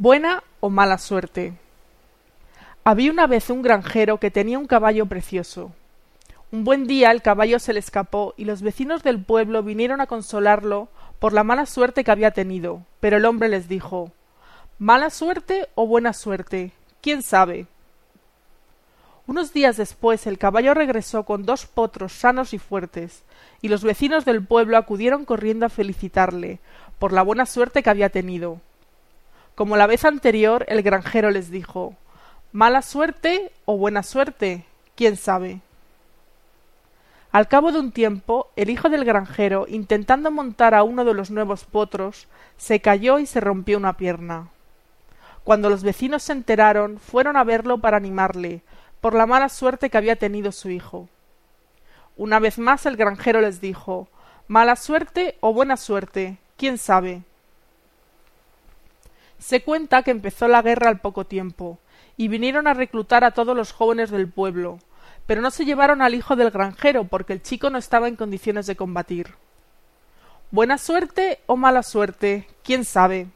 Buena o mala suerte. Había una vez un granjero que tenía un caballo precioso. Un buen día el caballo se le escapó y los vecinos del pueblo vinieron a consolarlo por la mala suerte que había tenido, pero el hombre les dijo ¿Mala suerte o buena suerte? ¿Quién sabe? Unos días después el caballo regresó con dos potros sanos y fuertes, y los vecinos del pueblo acudieron corriendo a felicitarle por la buena suerte que había tenido. Como la vez anterior, el granjero les dijo ¿Mala suerte o buena suerte? ¿Quién sabe? Al cabo de un tiempo, el hijo del granjero, intentando montar a uno de los nuevos potros, se cayó y se rompió una pierna. Cuando los vecinos se enteraron, fueron a verlo para animarle, por la mala suerte que había tenido su hijo. Una vez más el granjero les dijo Mala suerte o buena suerte, quién sabe. Se cuenta que empezó la guerra al poco tiempo, y vinieron a reclutar a todos los jóvenes del pueblo, pero no se llevaron al hijo del granjero porque el chico no estaba en condiciones de combatir. Buena suerte o mala suerte, quién sabe.